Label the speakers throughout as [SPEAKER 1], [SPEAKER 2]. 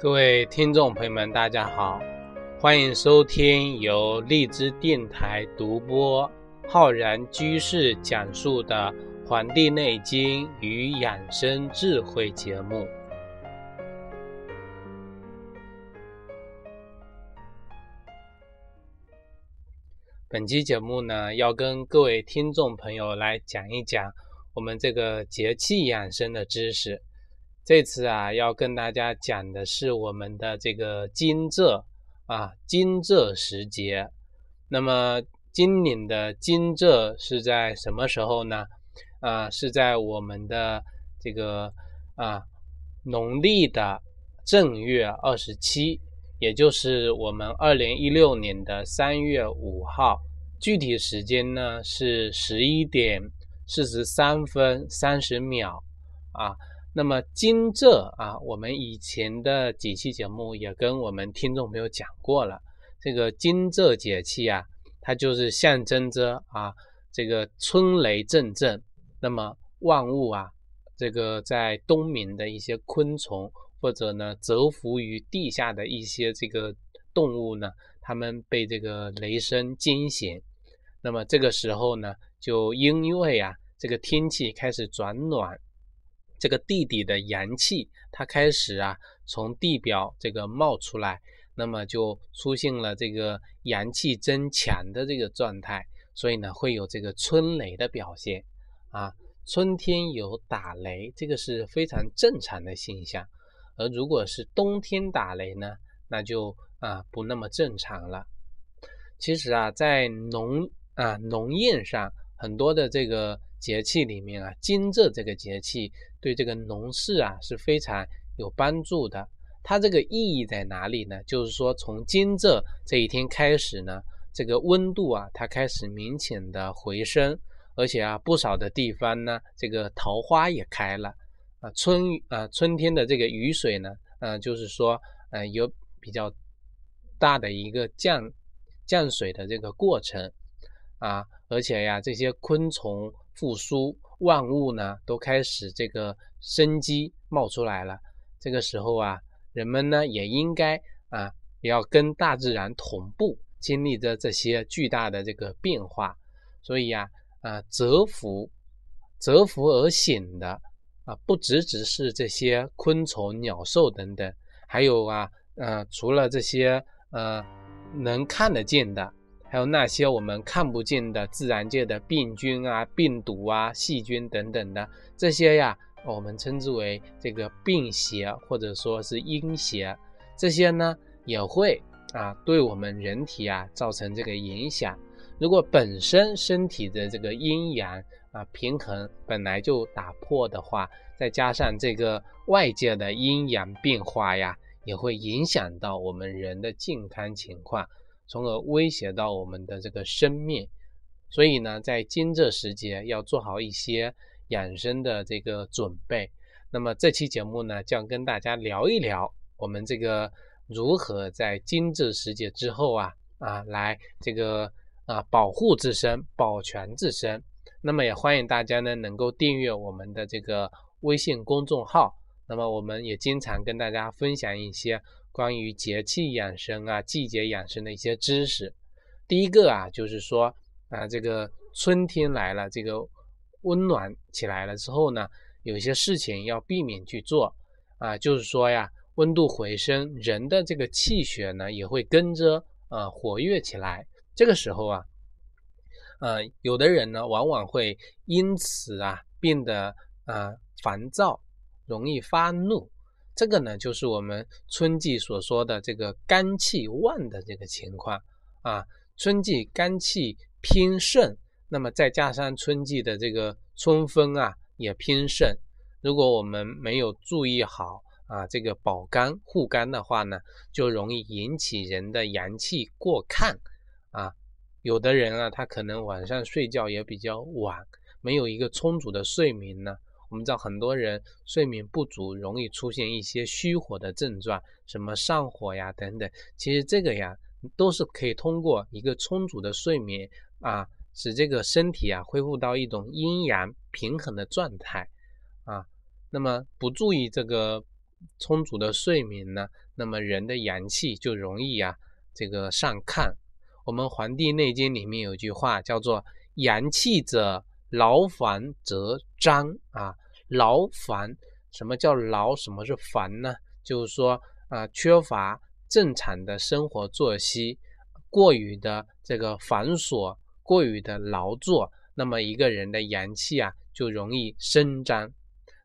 [SPEAKER 1] 各位听众朋友们，大家好，欢迎收听由荔枝电台独播、浩然居士讲述的《黄帝内经与养生智慧》节目。本期节目呢，要跟各位听众朋友来讲一讲我们这个节气养生的知识。这次啊，要跟大家讲的是我们的这个惊蛰啊，惊蛰时节。那么今年的惊蛰是在什么时候呢？啊，是在我们的这个啊农历的正月二十七，也就是我们二零一六年的三月五号。具体时间呢是十一点四十三分三十秒啊。那么惊蛰啊，我们以前的几期节目也跟我们听众朋友讲过了。这个惊蛰节气啊，它就是象征着啊，这个春雷阵阵。那么万物啊，这个在冬眠的一些昆虫，或者呢蛰伏于地下的一些这个动物呢，它们被这个雷声惊醒。那么这个时候呢，就因为啊，这个天气开始转暖。这个地底的阳气，它开始啊从地表这个冒出来，那么就出现了这个阳气增强的这个状态，所以呢会有这个春雷的表现啊。春天有打雷，这个是非常正常的现象，而如果是冬天打雷呢，那就啊不那么正常了。其实啊，在农啊农业上，很多的这个节气里面啊，惊蛰这个节气。对这个农事啊是非常有帮助的。它这个意义在哪里呢？就是说，从惊蛰这一天开始呢，这个温度啊，它开始明显的回升，而且啊，不少的地方呢，这个桃花也开了啊。春啊，春天的这个雨水呢，呃，就是说，呃，有比较大的一个降降水的这个过程啊，而且呀，这些昆虫复苏。万物呢都开始这个生机冒出来了，这个时候啊，人们呢也应该啊也要跟大自然同步经历着这些巨大的这个变化。所以呀啊，蛰伏蛰伏而醒的啊，不只只是这些昆虫、鸟兽等等，还有啊呃，除了这些呃能看得见的。还有那些我们看不见的自然界的病菌啊、病毒啊、细菌等等的这些呀，我们称之为这个病邪或者说是阴邪，这些呢也会啊对我们人体啊造成这个影响。如果本身身体的这个阴阳啊平衡本来就打破的话，再加上这个外界的阴阳变化呀，也会影响到我们人的健康情况。从而威胁到我们的这个生命，所以呢，在惊蛰时节要做好一些养生的这个准备。那么这期节目呢，将跟大家聊一聊我们这个如何在惊蛰时节之后啊啊来这个啊保护自身、保全自身。那么也欢迎大家呢能够订阅我们的这个微信公众号。那么我们也经常跟大家分享一些。关于节气养生啊，季节养生的一些知识。第一个啊，就是说啊，这个春天来了，这个温暖起来了之后呢，有些事情要避免去做啊，就是说呀，温度回升，人的这个气血呢也会跟着啊活跃起来。这个时候啊，呃，有的人呢往往会因此啊变得啊烦躁，容易发怒。这个呢，就是我们春季所说的这个肝气旺的这个情况啊。春季肝气偏盛，那么再加上春季的这个春风啊也偏盛，如果我们没有注意好啊这个保肝护肝的话呢，就容易引起人的阳气过亢啊。有的人啊，他可能晚上睡觉也比较晚，没有一个充足的睡眠呢。我们知道很多人睡眠不足，容易出现一些虚火的症状，什么上火呀等等。其实这个呀，都是可以通过一个充足的睡眠啊，使这个身体啊恢复到一种阴阳平衡的状态啊。那么不注意这个充足的睡眠呢，那么人的阳气就容易啊这个上亢。我们《黄帝内经》里面有句话叫做“阳气者，劳烦则张”啊，劳烦，什么叫劳？什么是烦呢？就是说啊，缺乏正常的生活作息，过于的这个繁琐，过于的劳作，那么一个人的阳气啊就容易生张。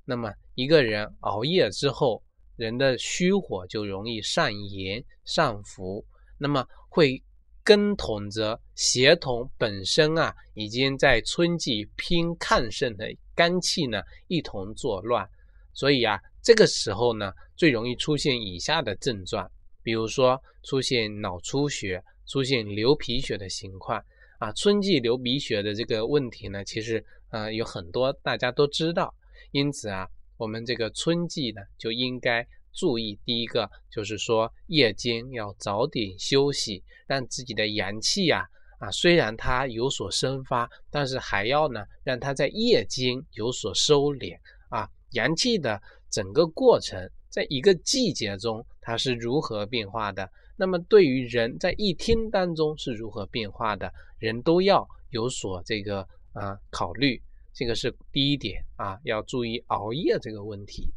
[SPEAKER 1] 那么一个人熬夜之后，人的虚火就容易上炎上浮，那么会跟同着协同本身啊已经在春季拼亢盛的肝气呢一同作乱，所以啊这个时候呢最容易出现以下的症状，比如说出现脑出血、出现流鼻血的情况啊。春季流鼻血的这个问题呢，其实啊有很多大家都知道。因此啊，我们这个春季呢，就应该注意第一个，就是说夜间要早点休息，让自己的阳气啊啊，虽然它有所生发，但是还要呢，让它在夜间有所收敛啊。阳气的整个过程，在一个季节中它是如何变化的，那么对于人在一天当中是如何变化的，人都要有所这个啊考虑。这个是第一点啊，要注意熬夜这个问题。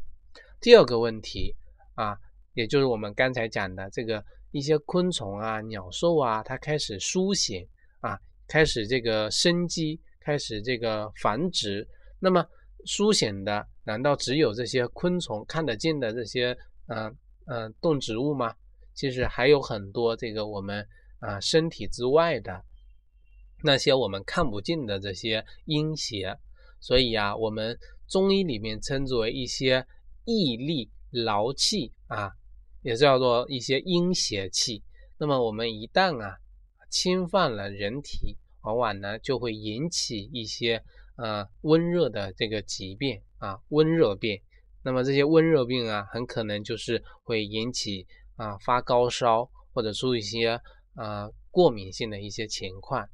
[SPEAKER 1] 第二个问题啊，也就是我们刚才讲的这个一些昆虫啊、鸟兽啊，它开始苏醒啊，开始这个生机，开始这个繁殖。那么苏醒的难道只有这些昆虫看得见的这些嗯嗯动植物吗？其实还有很多这个我们啊身体之外的那些我们看不见的这些阴邪。所以啊，我们中医里面称之为一些毅力劳气啊，也叫做一些阴邪气。那么我们一旦啊侵犯了人体，往往呢就会引起一些呃温热的这个疾病啊，温热病。那么这些温热病啊，很可能就是会引起啊发高烧，或者出一些啊过敏性的一些情况。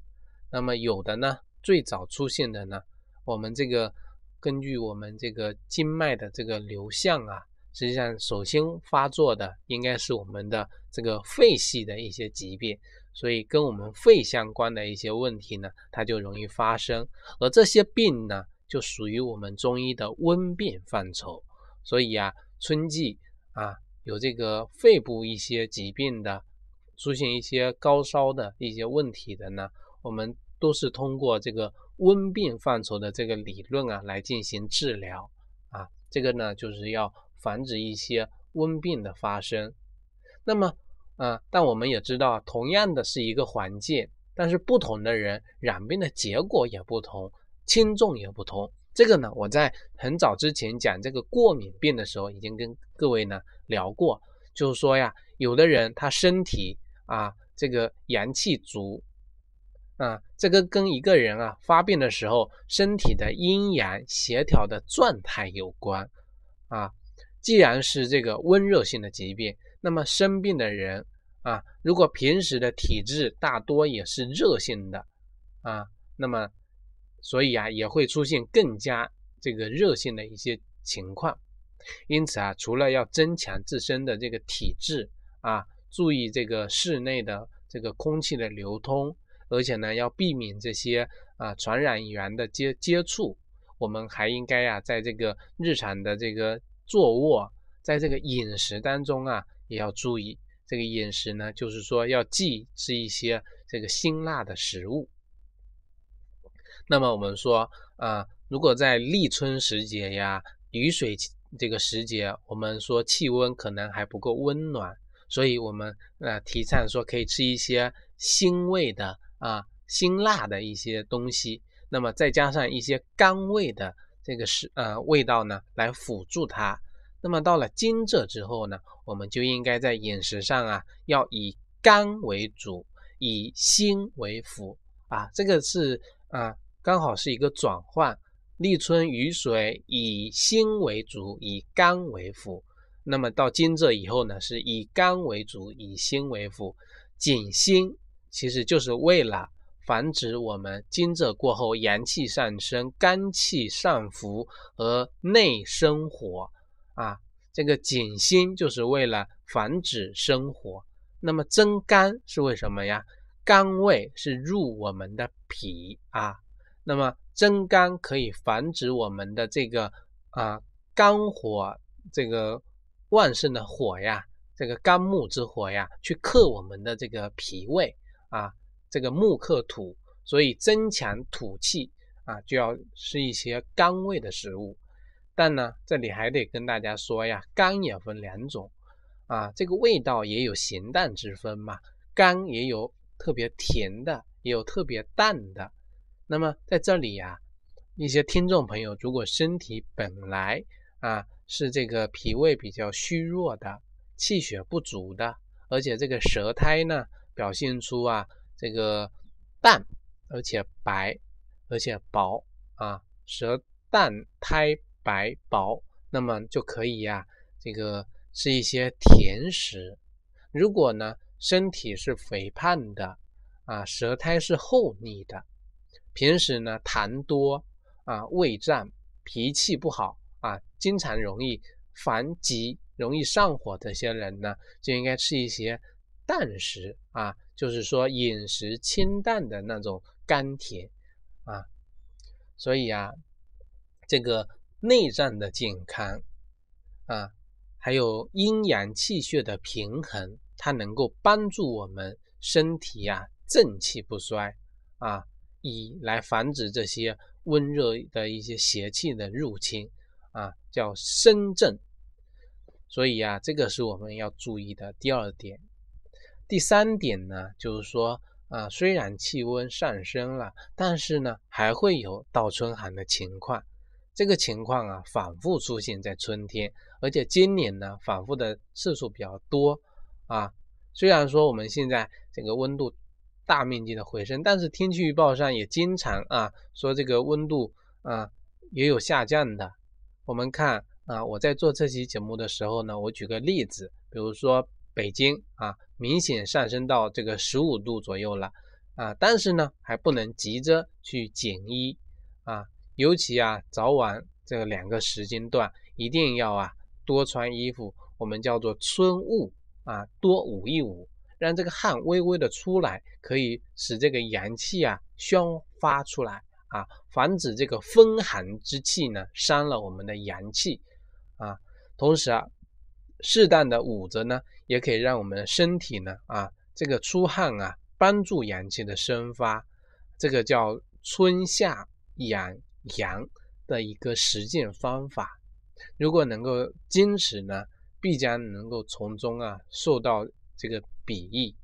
[SPEAKER 1] 那么有的呢，最早出现的呢。我们这个根据我们这个经脉的这个流向啊，实际上首先发作的应该是我们的这个肺系的一些疾病，所以跟我们肺相关的一些问题呢，它就容易发生。而这些病呢，就属于我们中医的温病范畴。所以啊，春季啊，有这个肺部一些疾病的，出现一些高烧的一些问题的呢，我们都是通过这个。温病范畴的这个理论啊，来进行治疗啊，这个呢就是要防止一些温病的发生。那么啊，但我们也知道，同样的是一个环境，但是不同的人染病的结果也不同，轻重也不同。这个呢，我在很早之前讲这个过敏病的时候，已经跟各位呢聊过，就是说呀，有的人他身体啊，这个阳气足。啊，这个跟一个人啊发病的时候身体的阴阳协调的状态有关啊。既然是这个温热性的疾病，那么生病的人啊，如果平时的体质大多也是热性的啊，那么所以啊也会出现更加这个热性的一些情况。因此啊，除了要增强自身的这个体质啊，注意这个室内的这个空气的流通。而且呢，要避免这些啊传染源的接接触。我们还应该呀，在这个日常的这个坐卧，在这个饮食当中啊，也要注意。这个饮食呢，就是说要忌吃一些这个辛辣的食物。那么我们说啊，如果在立春时节呀，雨水这个时节，我们说气温可能还不够温暖，所以我们呃提倡说可以吃一些辛味的。啊，辛辣的一些东西，那么再加上一些甘味的这个是呃味道呢，来辅助它。那么到了惊蛰之后呢，我们就应该在饮食上啊，要以肝为主，以辛为辅啊。这个是啊，刚好是一个转换。立春雨水以辛为主，以肝为辅。那么到惊蛰以后呢，是以肝为主，以辛为辅，紧辛。其实就是为了防止我们惊蛰过后阳气上升、肝气上浮而内生火啊，这个紧心就是为了防止生火。那么增肝是为什么呀？肝胃是入我们的脾啊。那么增肝可以防止我们的这个啊肝火这个旺盛的火呀，这个肝木之火呀，去克我们的这个脾胃啊。这个木克土，所以增强土气啊，就要吃一些甘味的食物。但呢，这里还得跟大家说呀，甘也分两种啊，这个味道也有咸淡之分嘛。甘也有特别甜的，也有特别淡的。那么在这里呀，一些听众朋友如果身体本来啊是这个脾胃比较虚弱的，气血不足的，而且这个舌苔呢表现出啊。这个淡，而且白，而且薄啊，舌淡苔白薄，那么就可以呀，这个吃一些甜食。如果呢，身体是肥胖的啊，舌苔是厚腻的，平时呢痰多啊，胃胀，脾气不好啊，经常容易烦急，容易上火，这些人呢，就应该吃一些淡食啊。就是说饮食清淡的那种甘甜啊，所以啊，这个内脏的健康啊，还有阴阳气血的平衡，它能够帮助我们身体啊正气不衰啊，以来防止这些温热的一些邪气的入侵啊，叫身正。所以啊，这个是我们要注意的第二点。第三点呢，就是说啊，虽然气温上升了，但是呢，还会有倒春寒的情况。这个情况啊，反复出现在春天，而且今年呢，反复的次数比较多啊。虽然说我们现在这个温度大面积的回升，但是天气预报上也经常啊说这个温度啊也有下降的。我们看啊，我在做这期节目的时候呢，我举个例子，比如说北京啊。明显上升到这个十五度左右了啊，但是呢还不能急着去减衣啊，尤其啊早晚这两个时间段一定要啊多穿衣服，我们叫做春捂啊，多捂一捂，让这个汗微微的出来，可以使这个阳气啊宣发出来啊，防止这个风寒之气呢伤了我们的阳气啊，同时啊。适当的捂着呢，也可以让我们的身体呢啊，这个出汗啊，帮助阳气的生发，这个叫春夏养阳的一个实践方法。如果能够坚持呢，必将能够从中啊受到这个裨益，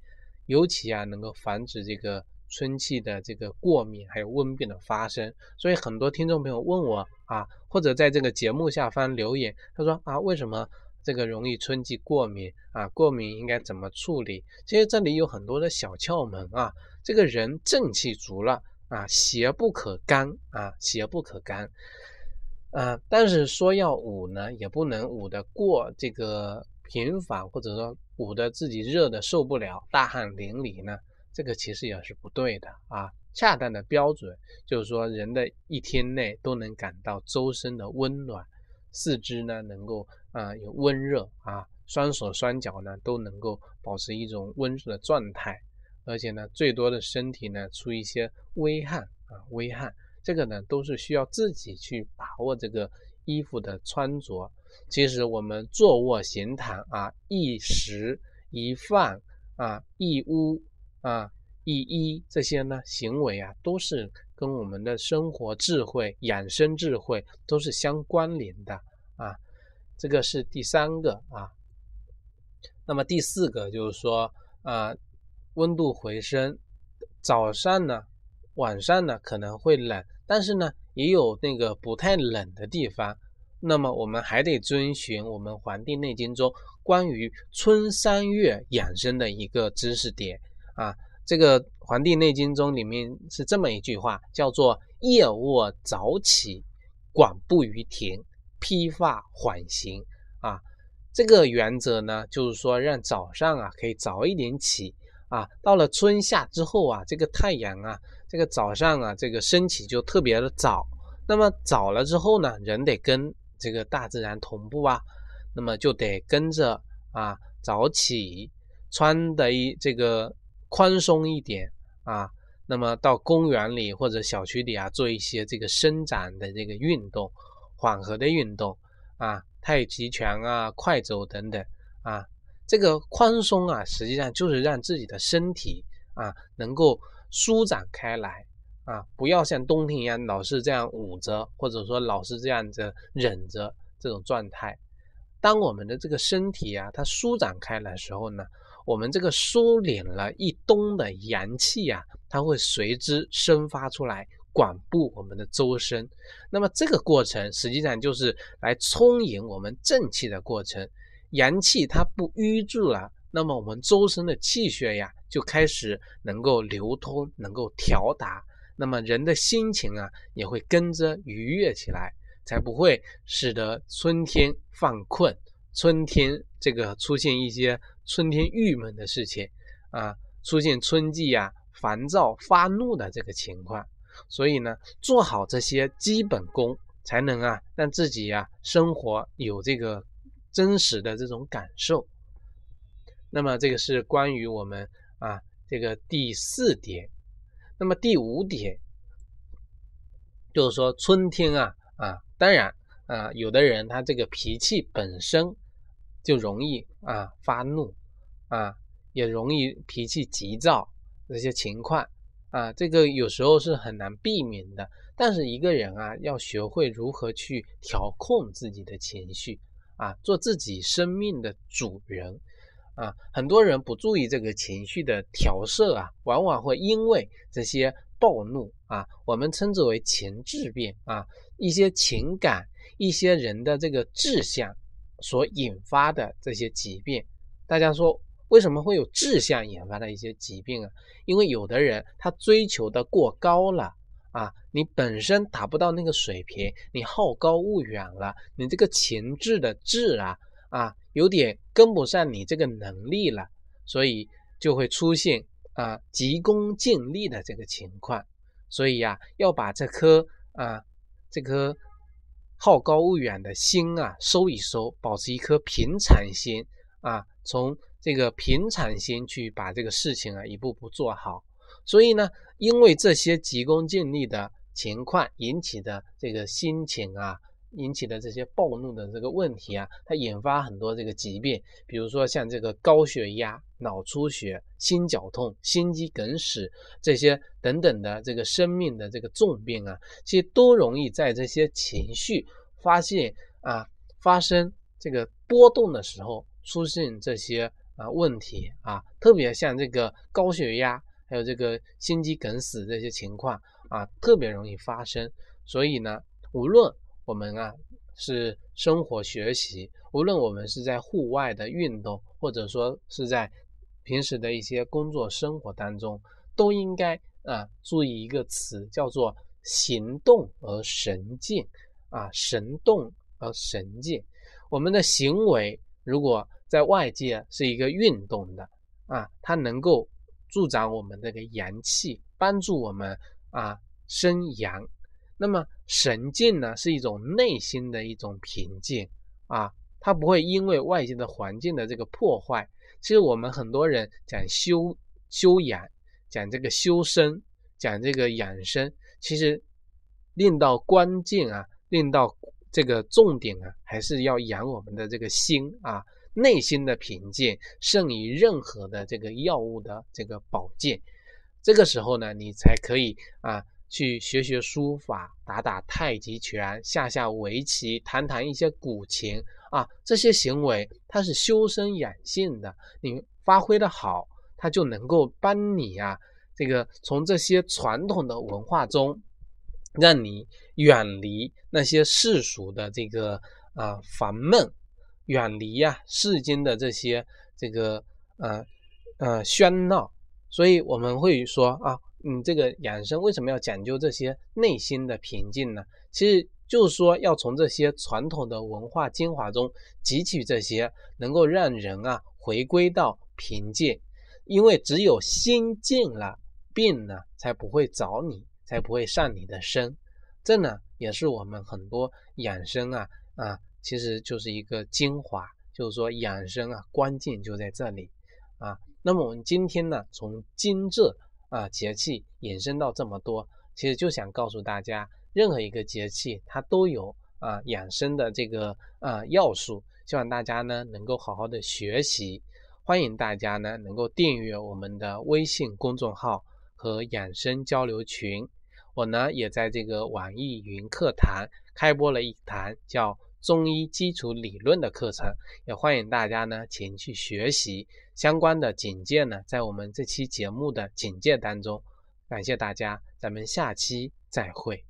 [SPEAKER 1] 尤其啊能够防止这个春季的这个过敏还有温病的发生。所以很多听众朋友问我啊，或者在这个节目下方留言，他说啊，为什么？这个容易春季过敏啊，过敏应该怎么处理？其实这里有很多的小窍门啊。这个人正气足了啊，邪不可干啊，邪不可干。啊，但是说要捂呢，也不能捂得过这个频繁，或者说捂得自己热的受不了，大汗淋漓呢，这个其实也是不对的啊。恰当的标准就是说，人的一天内都能感到周身的温暖。四肢呢能够啊有温热啊，双手双脚呢都能够保持一种温热的状态，而且呢最多的身体呢出一些微汗啊微汗，这个呢都是需要自己去把握这个衣服的穿着。其实我们坐卧行躺啊，一食一饭啊，一屋啊一衣这些呢行为啊都是。跟我们的生活智慧、养生智慧都是相关联的，这个是第三个啊。那么第四个就是说啊，温度回升，早上呢、晚上呢可能会冷，但是呢也有那个不太冷的地方。那么我们还得遵循我们《黄帝内经》中关于春三月养生的一个知识点啊。这个《黄帝内经》中里面是这么一句话，叫做“夜卧早起，广步于庭，披发缓行”。啊，这个原则呢，就是说让早上啊可以早一点起啊。到了春夏之后啊，这个太阳啊，这个早上啊，这个升起就特别的早。那么早了之后呢，人得跟这个大自然同步啊。那么就得跟着啊早起，穿的一这个宽松一点啊，那么到公园里或者小区里啊做一些这个伸展的这个运动，缓和的运动啊，太极拳啊、快走等等啊，这个宽松啊，实际上就是让自己的身体啊能够舒展开来。啊，不要像冬天一样老是这样捂着，或者说老是这样子忍着这种状态。当我们的这个身体啊，它舒展开来的时候呢，我们这个收敛了一冬的阳气啊，它会随之生发出来，广布我们的周身。那么这个过程实际上就是来充盈我们正气的过程。阳气它不淤住了，那么我们周身的气血呀，就开始能够流通，能够调达。那么人的心情啊，也会跟着愉悦起来，才不会使得春天犯困，春天这个出现一些春天郁闷的事情啊，出现春季啊烦躁发怒的这个情况。所以呢，做好这些基本功，才能啊让自己啊生活有这个真实的这种感受。那么这个是关于我们啊这个第四点。那么第五点，就是说春天啊啊，当然啊，有的人他这个脾气本身就容易啊发怒啊，也容易脾气急躁这些情况啊，这个有时候是很难避免的。但是一个人啊，要学会如何去调控自己的情绪啊，做自己生命的主人。啊，很多人不注意这个情绪的调摄啊，往往会因为这些暴怒啊，我们称之为情志病啊，一些情感、一些人的这个志向所引发的这些疾病。大家说，为什么会有志向引发的一些疾病啊？因为有的人他追求的过高了啊，你本身达不到那个水平，你好高骛远了，你这个情志的志啊啊。有点跟不上你这个能力了，所以就会出现啊急功近利的这个情况。所以呀，要把这颗啊这颗好高骛远的心啊收一收，保持一颗平常心啊，从这个平常心去把这个事情啊一步步做好。所以呢，因为这些急功近利的情况引起的这个心情啊。引起的这些暴怒的这个问题啊，它引发很多这个疾病，比如说像这个高血压、脑出血、心绞痛、心肌梗死这些等等的这个生命的这个重病啊，其实都容易在这些情绪发现啊发生这个波动的时候出现这些啊问题啊，特别像这个高血压还有这个心肌梗死这些情况啊，特别容易发生。所以呢，无论我们啊是生活学习，无论我们是在户外的运动，或者说是在平时的一些工作生活当中，都应该啊注意一个词，叫做行动而神静啊，神动而神静。我们的行为如果在外界是一个运动的啊，它能够助长我们这个阳气，帮助我们啊生阳。那么神静呢，是一种内心的一种平静啊，它不会因为外界的环境的这个破坏。其实我们很多人讲修修养，讲这个修身，讲这个养生，其实令到关键啊，令到这个重点啊，还是要养我们的这个心啊，内心的平静胜于任何的这个药物的这个保健。这个时候呢，你才可以啊。去学学书法，打打太极拳，下下围棋，弹弹一些古琴啊，这些行为它是修身养性的，你发挥的好，它就能够帮你啊，这个从这些传统的文化中，让你远离那些世俗的这个啊烦闷，远离呀世间的这些这个呃呃喧闹，所以我们会说啊。你这个养生为什么要讲究这些内心的平静呢？其实就是说要从这些传统的文化精华中汲取这些能够让人啊回归到平静，因为只有心静了，病呢才不会找你，才不会上你的身。这呢也是我们很多养生啊啊其实就是一个精华，就是说养生啊，关键就在这里啊。那么我们今天呢，从惊蛰啊节气衍生到这么多，其实就想告诉大家，任何一个节气它都有啊养生的这个啊要素，希望大家呢能够好好的学习。欢迎大家呢能够订阅我们的微信公众号和养生交流群。我呢也在这个网易云课堂开播了一堂叫中医基础理论的课程，也欢迎大家呢前去学习。相关的简介呢在我们这期节目的简介当中。感谢大家，咱们下期再会。